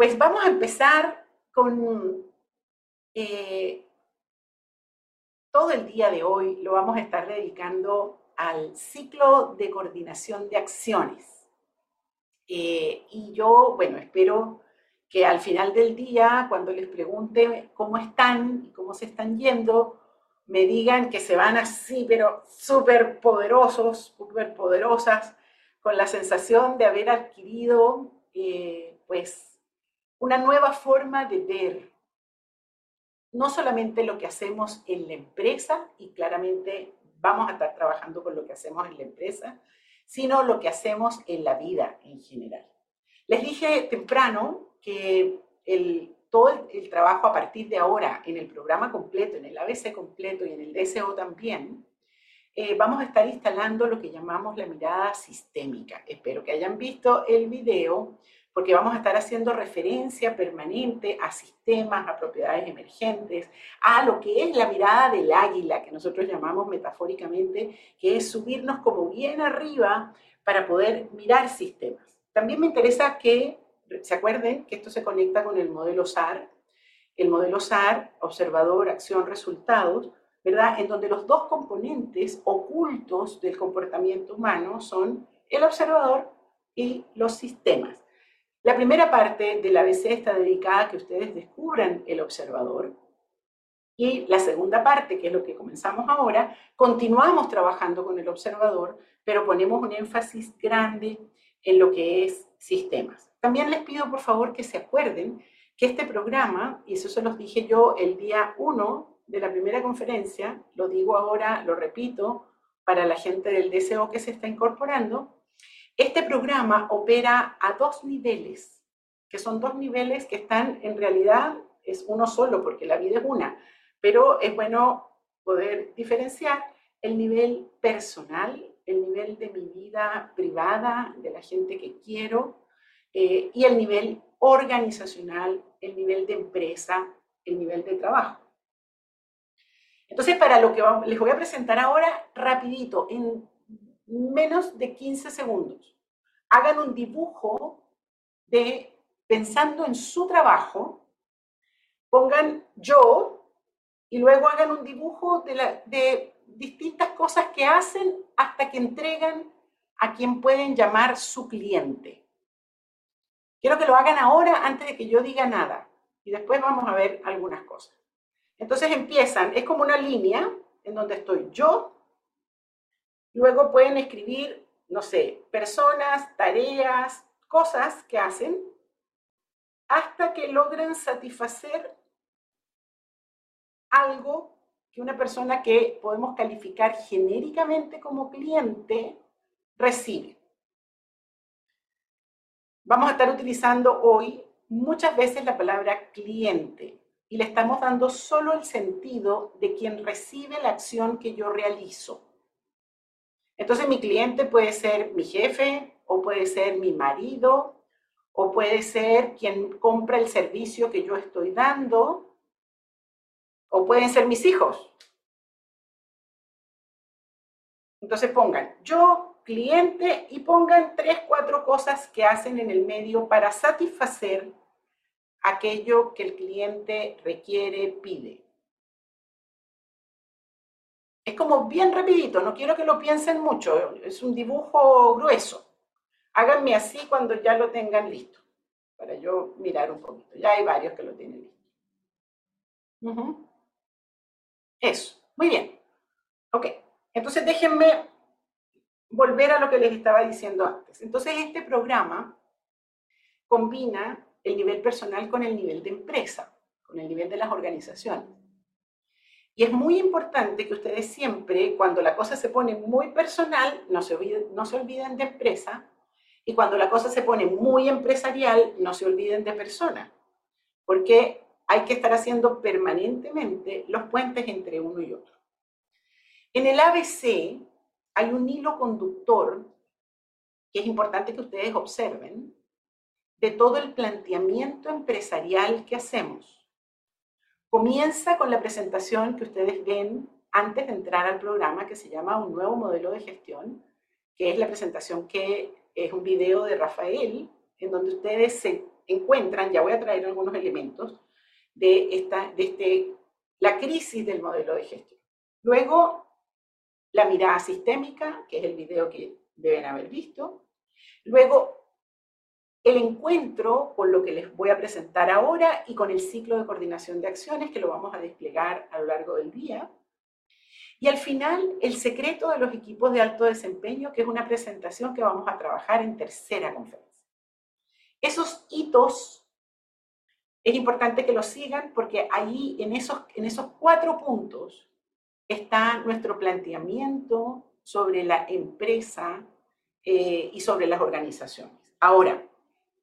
Pues vamos a empezar con eh, todo el día de hoy, lo vamos a estar dedicando al ciclo de coordinación de acciones. Eh, y yo, bueno, espero que al final del día, cuando les pregunte cómo están y cómo se están yendo, me digan que se van así, pero súper poderosos, súper poderosas, con la sensación de haber adquirido, eh, pues, una nueva forma de ver no solamente lo que hacemos en la empresa, y claramente vamos a estar trabajando con lo que hacemos en la empresa, sino lo que hacemos en la vida en general. Les dije temprano que el, todo el, trabajo a partir de ahora en el programa completo, en el ABC completo y en el DSO también, eh, vamos a estar instalando lo que llamamos la mirada sistémica. Espero que hayan visto el video porque vamos a estar haciendo referencia permanente a sistemas, a propiedades emergentes, a lo que es la mirada del águila, que nosotros llamamos metafóricamente, que es subirnos como bien arriba para poder mirar sistemas. También me interesa que se acuerden que esto se conecta con el modelo SAR, el modelo SAR, observador, acción, resultados, ¿verdad? En donde los dos componentes ocultos del comportamiento humano son el observador y los sistemas. La primera parte del ABC está dedicada a que ustedes descubran el observador. Y la segunda parte, que es lo que comenzamos ahora, continuamos trabajando con el observador, pero ponemos un énfasis grande en lo que es sistemas. También les pido por favor que se acuerden que este programa, y eso se los dije yo el día 1 de la primera conferencia, lo digo ahora, lo repito, para la gente del DCO que se está incorporando, este programa opera a dos niveles, que son dos niveles que están en realidad, es uno solo porque la vida es una, pero es bueno poder diferenciar el nivel personal, el nivel de mi vida privada, de la gente que quiero, eh, y el nivel organizacional, el nivel de empresa, el nivel de trabajo. Entonces, para lo que les voy a presentar ahora, rapidito, en menos de 15 segundos. Hagan un dibujo de pensando en su trabajo, pongan yo y luego hagan un dibujo de, de distintas cosas que hacen hasta que entregan a quien pueden llamar su cliente. Quiero que lo hagan ahora antes de que yo diga nada y después vamos a ver algunas cosas. Entonces empiezan, es como una línea en donde estoy yo, Luego pueden escribir, no sé, personas, tareas, cosas que hacen hasta que logren satisfacer algo que una persona que podemos calificar genéricamente como cliente recibe. Vamos a estar utilizando hoy muchas veces la palabra cliente y le estamos dando solo el sentido de quien recibe la acción que yo realizo. Entonces mi cliente puede ser mi jefe o puede ser mi marido o puede ser quien compra el servicio que yo estoy dando o pueden ser mis hijos. Entonces pongan yo, cliente, y pongan tres, cuatro cosas que hacen en el medio para satisfacer aquello que el cliente requiere, pide. Es como bien rapidito, no quiero que lo piensen mucho, es un dibujo grueso. Háganme así cuando ya lo tengan listo, para yo mirar un poquito. Ya hay varios que lo tienen listo. Eso, muy bien. Ok, entonces déjenme volver a lo que les estaba diciendo antes. Entonces este programa combina el nivel personal con el nivel de empresa, con el nivel de las organizaciones. Y es muy importante que ustedes siempre, cuando la cosa se pone muy personal, no se, olviden, no se olviden de empresa, y cuando la cosa se pone muy empresarial, no se olviden de persona, porque hay que estar haciendo permanentemente los puentes entre uno y otro. En el ABC hay un hilo conductor que es importante que ustedes observen de todo el planteamiento empresarial que hacemos. Comienza con la presentación que ustedes ven antes de entrar al programa que se llama Un nuevo modelo de gestión, que es la presentación que es un video de Rafael, en donde ustedes se encuentran, ya voy a traer algunos elementos, de, esta, de este, la crisis del modelo de gestión. Luego, la mirada sistémica, que es el video que deben haber visto. Luego, el encuentro con lo que les voy a presentar ahora y con el ciclo de coordinación de acciones que lo vamos a desplegar a lo largo del día. Y al final, el secreto de los equipos de alto desempeño, que es una presentación que vamos a trabajar en tercera conferencia. Esos hitos es importante que los sigan porque ahí en esos, en esos cuatro puntos está nuestro planteamiento sobre la empresa eh, y sobre las organizaciones. Ahora,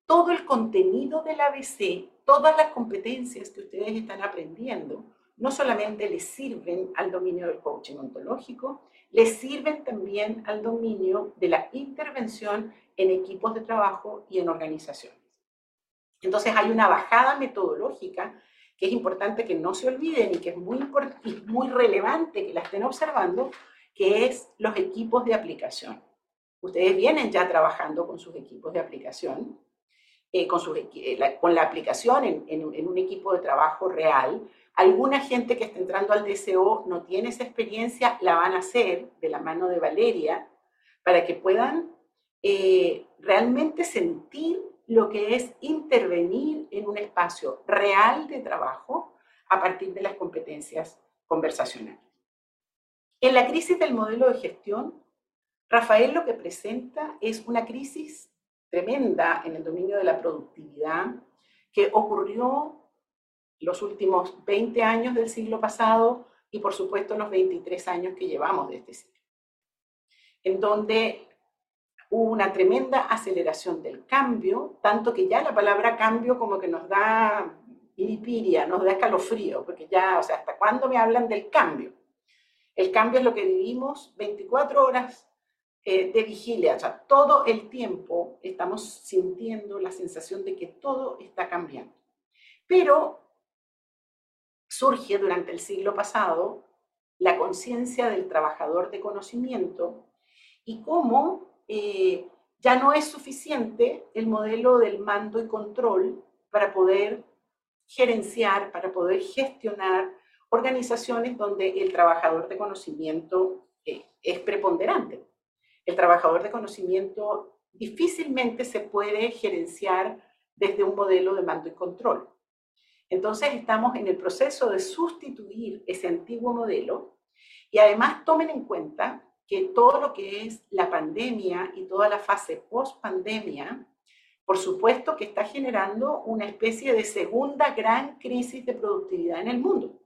todo el contenido del ABC, todas las competencias que ustedes están aprendiendo, no solamente les sirven al dominio del coaching ontológico, les sirven también al dominio de la intervención en equipos de trabajo y en organizaciones. Entonces hay una bajada metodológica que es importante que no se olviden y que es muy, muy relevante que la estén observando, que es los equipos de aplicación. Ustedes vienen ya trabajando con sus equipos de aplicación, eh, con, eh, la, con, la, aplicación en, en, un equipo de trabajo real. Alguna gente que está entrando al DCO no tiene esa experiencia, la van a hacer de la mano de Valeria para que puedan eh, realmente sentir lo que es intervenir en un espacio real de trabajo a partir de las competencias conversacionales. En la crisis del modelo de gestión, Rafael lo que presenta es una crisis tremenda en el dominio de la productividad que ocurrió los últimos 20 años del siglo pasado y por supuesto los 23 años que llevamos de este siglo, en donde hubo una tremenda aceleración del cambio, tanto que ya la palabra cambio como que nos da ilipiria, nos da escalofrío, porque ya, o sea, ¿hasta cuándo me hablan del cambio? El cambio es lo que vivimos 24 horas eh, de vigilia, o sea, todo el tiempo estamos sintiendo la sensación de que todo está cambiando. Pero surge durante el siglo pasado la conciencia del trabajador de conocimiento y cómo eh, ya no es suficiente el modelo del mando y control para poder gerenciar, para poder gestionar organizaciones donde el trabajador de conocimiento eh, es preponderante. El trabajador de conocimiento difícilmente se puede gerenciar desde un modelo de mando y control. Entonces estamos en el proceso de sustituir ese antiguo modelo y además tomen en cuenta que todo lo que es la pandemia y toda la fase post-pandemia, por supuesto que está generando una especie de segunda gran crisis de productividad en el mundo,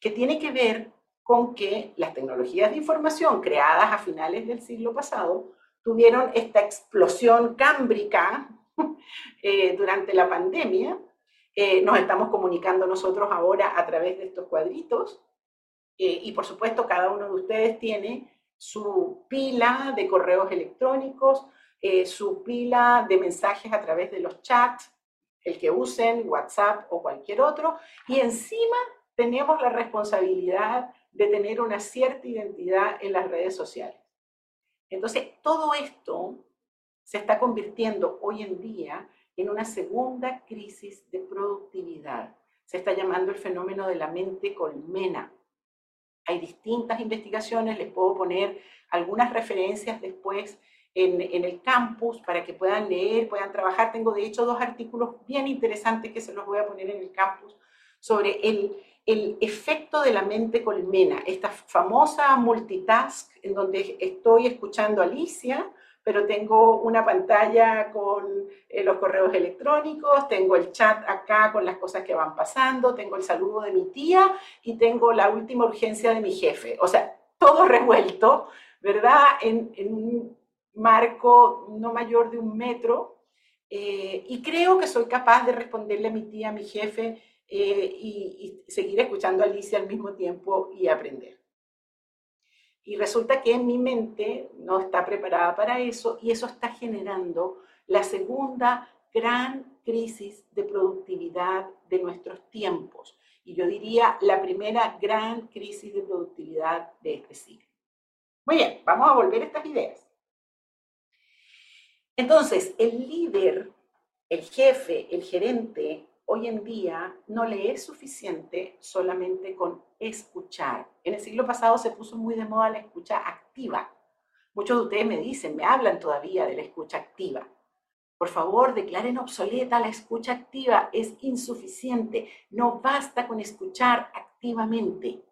que tiene que ver con que las tecnologías de información creadas a finales del siglo pasado tuvieron esta explosión cámbrica eh, durante la pandemia. Eh, nos estamos comunicando nosotros ahora a través de estos cuadritos eh, y por supuesto cada uno de ustedes tiene su pila de correos electrónicos, eh, su pila de mensajes a través de los chats, el que usen, WhatsApp o cualquier otro, y encima tenemos la responsabilidad de tener una cierta identidad en las redes sociales. Entonces, todo esto se está convirtiendo hoy en día en una segunda crisis de productividad. Se está llamando el fenómeno de la mente colmena. Hay distintas investigaciones, les puedo poner algunas referencias después en, el campus para que puedan leer, puedan trabajar. Tengo de hecho dos artículos bien interesantes que se los voy a poner en el campus sobre el, el efecto de la mente colmena, esta famosa multitask en donde estoy escuchando a Alicia, pero tengo una pantalla con eh, los correos electrónicos, tengo el chat acá con las cosas que van pasando, tengo el saludo de mi tía y tengo la última urgencia de mi jefe. O sea, todo revuelto, ¿verdad? En, un marco no mayor de un metro. Eh, y creo que soy capaz de responderle a mi tía, a mi jefe, eh, y, y seguir escuchando a Alicia al mismo tiempo y aprender. Y resulta que mi mente no está preparada para eso y eso está generando la segunda gran crisis de productividad de nuestros tiempos. Y yo diría la primera gran crisis de productividad de este siglo. Muy bien, vamos a volver a estas ideas. Entonces, el líder el jefe, el gerente, hoy en día no le es suficiente solamente con escuchar. En el siglo pasado se puso muy de moda la escucha activa. Muchos de ustedes me dicen, me hablan todavía de la escucha activa. Por favor, declaren obsoleta la escucha activa. Es insuficiente. No basta con escuchar activamente.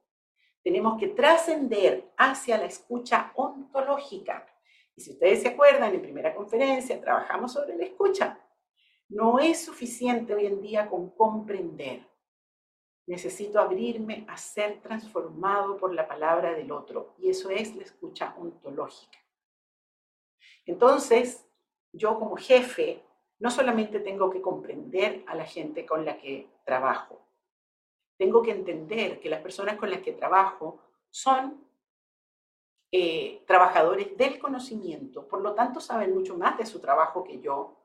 Tenemos que trascender hacia la escucha ontológica. Y si ustedes se acuerdan, en primera conferencia trabajamos sobre la escucha. No es suficiente hoy en día con comprender. Necesito abrirme a ser transformado por la palabra del otro. Y eso es la escucha ontológica. Entonces, yo como jefe no solamente tengo que comprender a la gente con la que trabajo, tengo que entender que las personas con las que trabajo son eh, trabajadores del conocimiento, por lo tanto saben mucho más de su trabajo que yo.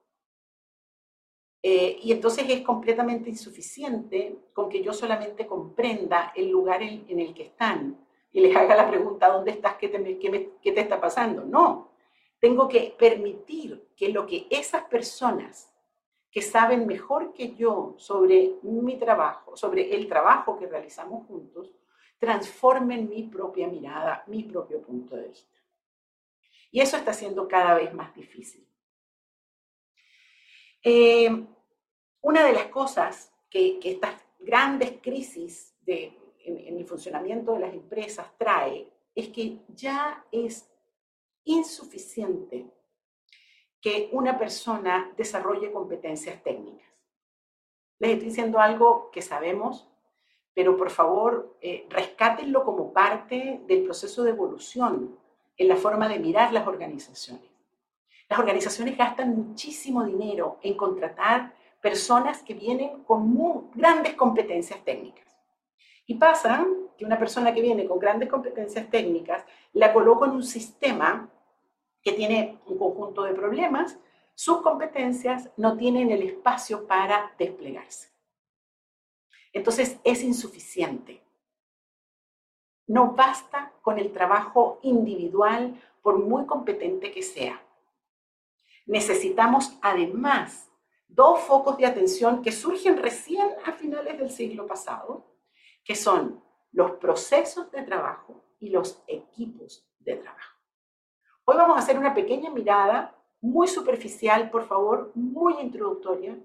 Eh, y entonces es completamente insuficiente con que yo solamente comprenda el lugar en, el que están y les haga la pregunta, ¿dónde estás? ¿Qué te, qué te está pasando? No, tengo que permitir que lo que esas personas que saben mejor que yo sobre mi trabajo, sobre el trabajo que realizamos juntos, transformen mi propia mirada, mi propio punto de vista. Y eso está siendo cada vez más difícil. Eh, una de las cosas que, estas grandes crisis en, en el funcionamiento de las empresas trae es que ya es insuficiente que una persona desarrolle competencias técnicas. Les estoy diciendo algo que sabemos, pero por favor, eh, rescátenlo como parte del proceso de evolución en la forma de mirar las organizaciones. Las organizaciones gastan muchísimo dinero en contratar personas que vienen con muy grandes competencias técnicas. Y pasa que una persona que viene con grandes competencias técnicas la coloco en un sistema que tiene un conjunto de problemas, sus competencias no tienen el espacio para desplegarse. Entonces es insuficiente. No basta con el trabajo individual, por muy competente que sea. Necesitamos además dos focos de atención que surgen recién a finales del siglo pasado, que son los procesos de trabajo y los equipos de trabajo. Hoy vamos a hacer una pequeña mirada, muy superficial, por favor, muy introductoria,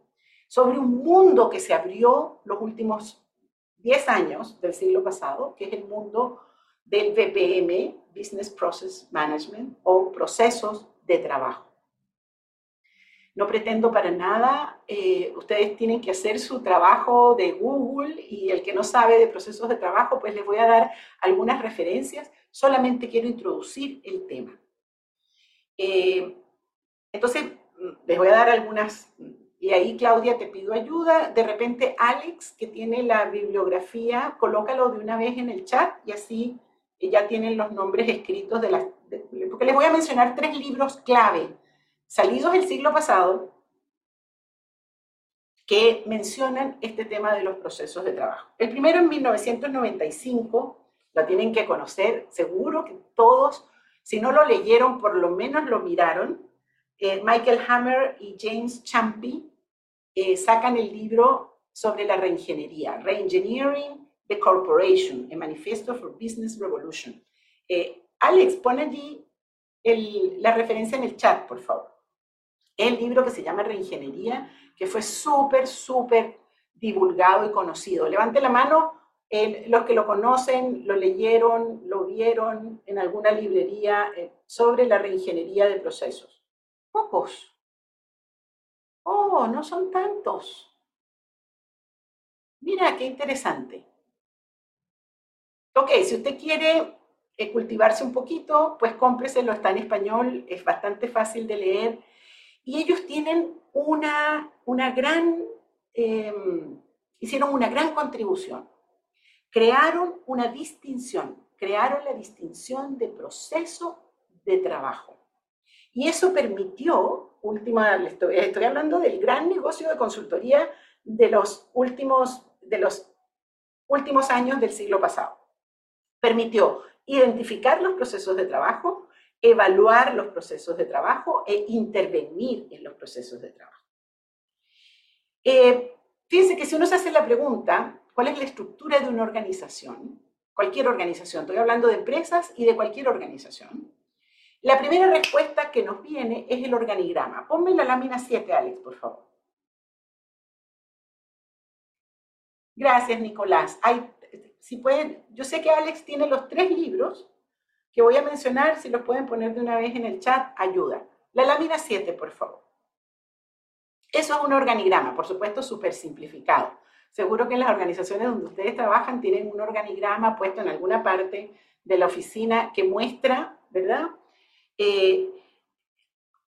sobre un mundo que se abrió los últimos 10 años del siglo pasado, que es el mundo del BPM, Business Process Management, o procesos de trabajo. No pretendo para nada, eh, ustedes tienen que hacer su trabajo de Google y el que no sabe de procesos de trabajo, pues les voy a dar algunas referencias, solamente quiero introducir el tema. Eh, entonces, les voy a dar algunas, y ahí Claudia te pido ayuda. De repente Alex, que tiene la bibliografía, colócalo de una vez en el chat y así ya tienen los nombres escritos de las... porque les voy a mencionar tres libros clave, salidos del siglo pasado, que mencionan este tema de los procesos de trabajo. El primero en 1995, lo tienen que conocer, seguro que todos si no lo leyeron, por lo menos lo miraron. Eh, Michael Hammer y James Champy eh, sacan el libro sobre la reingeniería, Reengineering the Corporation, a Manifesto for Business Revolution. Eh, Alex, pon allí la referencia en el chat, por favor. El libro que se llama Reingeniería, que fue súper, súper divulgado y conocido. Levante la mano los que lo conocen, lo leyeron, lo vieron en alguna librería eh, sobre la reingeniería de procesos. Pocos. Oh, no son tantos. Mira, qué interesante. Ok, si usted quiere eh, cultivarse un poquito, pues cómpreselo, está en español, es bastante fácil de leer. Y ellos tienen una, una gran, em, hicieron una gran contribución crearon una distinción, crearon la distinción de proceso de trabajo. Y eso permitió, última, estoy, estoy hablando del gran negocio de consultoría de los últimos, de los últimos años del siglo pasado. Permitió identificar los procesos de trabajo, evaluar los procesos de trabajo e intervenir en los procesos de trabajo. Eh, fíjense que si uno se hace la pregunta, ¿cuál es la estructura de una organización? Cualquier organización, estoy hablando de empresas y de cualquier organización. La primera respuesta que nos viene es el organigrama. Ponme la lámina 7, Alex, por favor. Gracias, Nicolás. Hay, si pueden, yo sé que Alex tiene los tres libros que voy a mencionar, si los pueden poner de una vez en el chat, ayuda. La lámina 7, por favor. Eso es un organigrama, por supuesto, súper simplificado. Seguro que en las organizaciones donde ustedes trabajan tienen un organigrama puesto en alguna parte de la oficina que muestra, ¿verdad? Eh,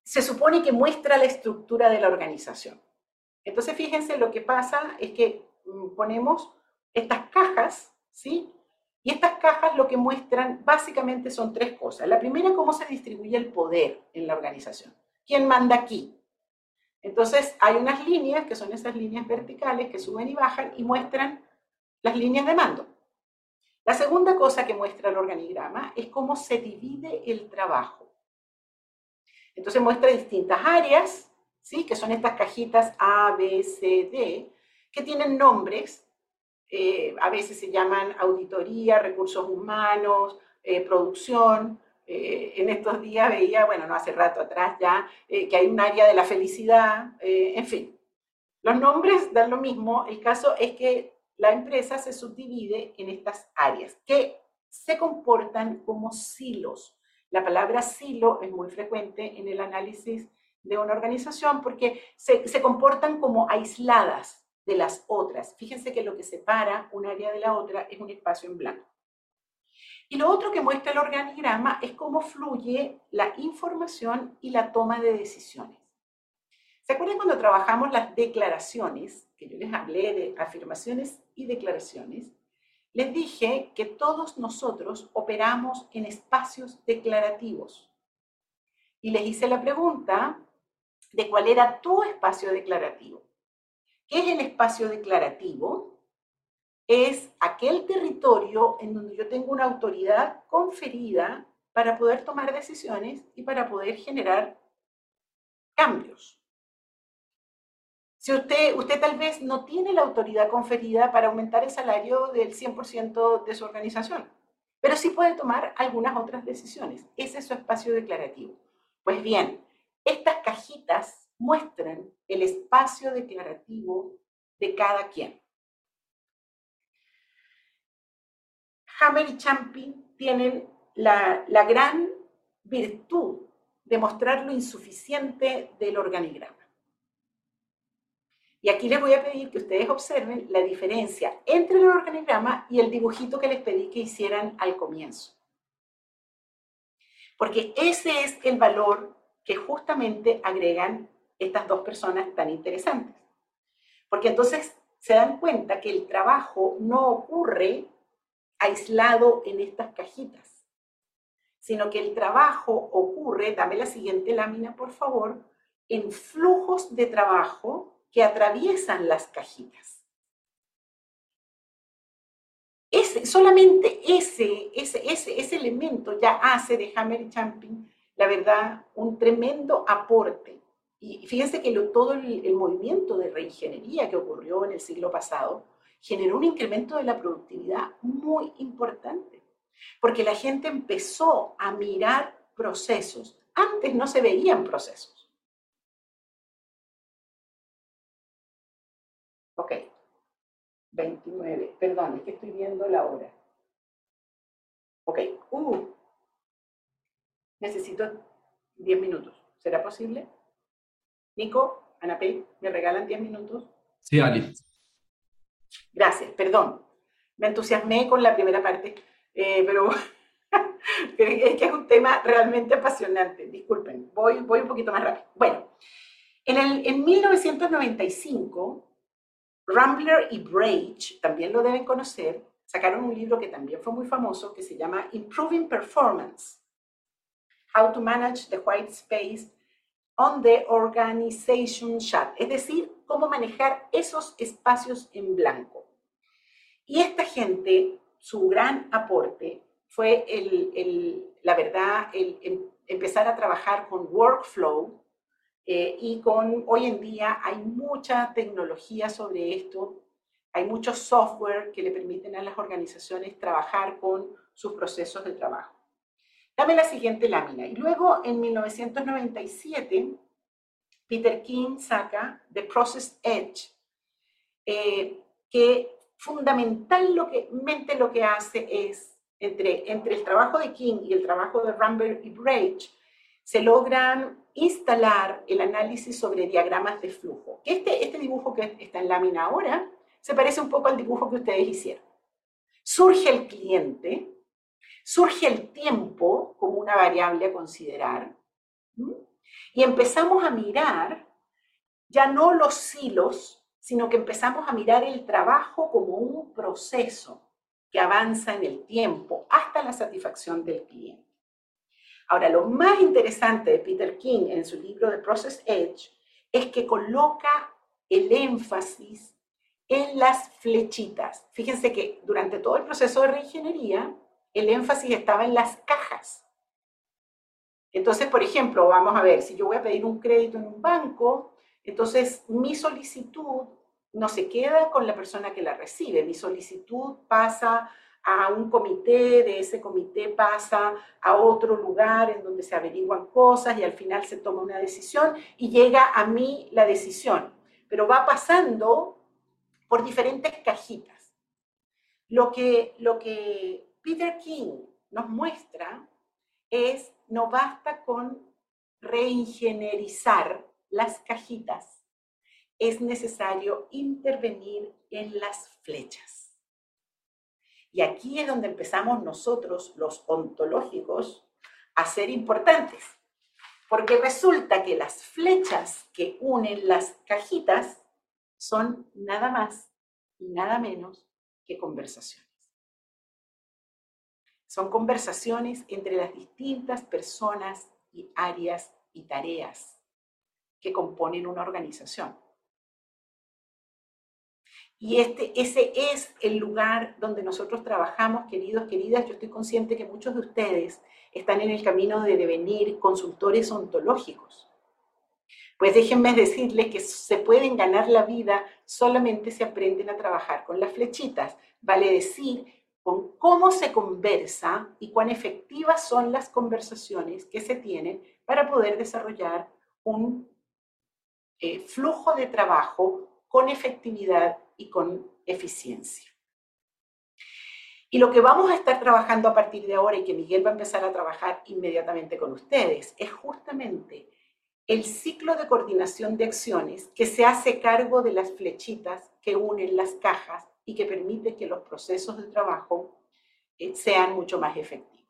se supone que muestra la estructura de la organización. Entonces, fíjense, lo que pasa es que mm, ponemos estas cajas, ¿sí? Y estas cajas lo que muestran básicamente son tres cosas. La primera, cómo se distribuye el poder en la organización. ¿Quién manda aquí? Entonces, hay unas líneas, que son esas líneas verticales, que suben y bajan y muestran las líneas de mando. La segunda cosa que muestra el organigrama es cómo se divide el trabajo. Entonces muestra distintas áreas, ¿sí? que son estas cajitas A, B, C, D, que tienen nombres. Eh, a veces se llaman auditoría, recursos humanos, eh, producción, eh, en estos días veía, bueno, no hace rato atrás ya, que hay un área de la felicidad, en fin. Los nombres dan lo mismo, el caso es que la empresa se subdivide en estas áreas que se comportan como silos. La palabra silo es muy frecuente en el análisis de una organización porque se comportan como aisladas de las otras. Fíjense que lo que separa un área de la otra es un espacio en blanco. Y lo otro que muestra el organigrama es cómo fluye la información y la toma de decisiones. ¿Se acuerdan cuando trabajamos las declaraciones, que yo les hablé de afirmaciones y declaraciones? Les dije que todos nosotros operamos en espacios declarativos. Y les hice la pregunta de cuál era tu espacio declarativo. ¿Qué es el espacio declarativo? es aquel territorio en donde yo tengo una autoridad conferida para poder tomar decisiones y para poder generar cambios. Si usted, usted tal vez no tiene la autoridad conferida para aumentar el salario del 100% de su organización, pero sí puede tomar algunas otras decisiones. Ese es su espacio declarativo. Pues bien, estas cajitas muestran el espacio declarativo de cada quien. Hammer y Champing tienen la, gran virtud de mostrar lo insuficiente del organigrama. Y aquí les voy a pedir que ustedes observen la diferencia entre el organigrama y el dibujito que les pedí que hicieran al comienzo. Porque ese es el valor que justamente agregan estas dos personas tan interesantes. Porque entonces se dan cuenta que el trabajo no ocurre aislado en estas cajitas, sino que el trabajo ocurre, dame la siguiente lámina por favor, en flujos de trabajo que atraviesan las cajitas. Ese, solamente ese, ese, ese, ese elemento ya hace de Hammer y Champing, la verdad, un tremendo aporte. Y fíjense que todo el, movimiento de reingeniería que ocurrió en el siglo pasado generó un incremento de la productividad muy importante, porque la gente empezó a mirar procesos. Antes no se veían procesos. Ok, 29, perdón, es que estoy viendo la hora. Ok, uh, necesito 10 minutos. ¿Será posible? Nico, Anapé, ¿me regalan 10 minutos? Sí, Ali. Gracias, perdón. Me entusiasmé con la primera parte, eh, pero es que es un tema realmente apasionante. Disculpen, voy, voy un poquito más rápido. Bueno, en, el, en 1995, Rambler y Brage, también lo deben conocer, sacaron un libro que también fue muy famoso, que se llama Improving Performance, How to Manage the White Space on the Organization Chat, es decir, cómo manejar esos espacios en blanco. Y esta gente, su gran aporte fue el, la verdad, el, empezar a trabajar con workflow Eh, y con hoy en día hay mucha tecnología sobre esto, hay mucho software que le permiten a las organizaciones trabajar con sus procesos de trabajo. Dame la siguiente lámina. Y luego en 1997, Peter King saca The Process Edge, eh, que fundamentalmente lo que hace es, entre, entre el trabajo de King y el trabajo de Rambert y Brage, se logran instalar el análisis sobre diagramas de flujo. Este, este dibujo que está en lámina ahora se parece un poco al dibujo que ustedes hicieron. Surge el cliente, surge el tiempo como una variable a considerar y empezamos a mirar ya no los hilos, sino que empezamos a mirar el trabajo como un proceso que avanza en el tiempo hasta la satisfacción del cliente. Ahora, lo más interesante de Peter King en su libro The Process Edge es que coloca el énfasis en las flechitas. Fíjense que durante todo el proceso de reingeniería, el énfasis estaba en las cajas. Entonces, por ejemplo, vamos a ver, si yo voy a pedir un crédito en un banco, entonces mi solicitud no se queda con la persona que la recibe, mi solicitud pasa a un comité, de ese comité pasa a otro lugar en donde se averiguan cosas y al final se toma una decisión y llega a mí la decisión, pero va pasando por diferentes cajitas. Lo que, lo que Peter King nos muestra es, no basta con reingenierizar las cajitas, es necesario intervenir en las flechas. Y aquí es donde empezamos nosotros, los ontológicos, a ser importantes, porque resulta que las flechas que unen las cajitas son nada más y nada menos que conversaciones. Son conversaciones entre las distintas personas y áreas y tareas que componen una organización. Y este, ese es el lugar donde nosotros trabajamos, queridos, queridas. Yo estoy consciente que muchos de ustedes están en el camino de devenir consultores ontológicos. Pues déjenme decirles que se pueden ganar la vida solamente si aprenden a trabajar con las flechitas. Vale decir, con cómo se conversa y cuán efectivas son las conversaciones que se tienen para poder desarrollar un eh, flujo de trabajo con efectividad y con eficiencia. Y lo que vamos a estar trabajando a partir de ahora y que Miguel va a empezar a trabajar inmediatamente con ustedes es justamente el ciclo de coordinación de acciones que se hace cargo de las flechitas que unen las cajas y que permite que los procesos de trabajo eh, sean mucho más efectivos.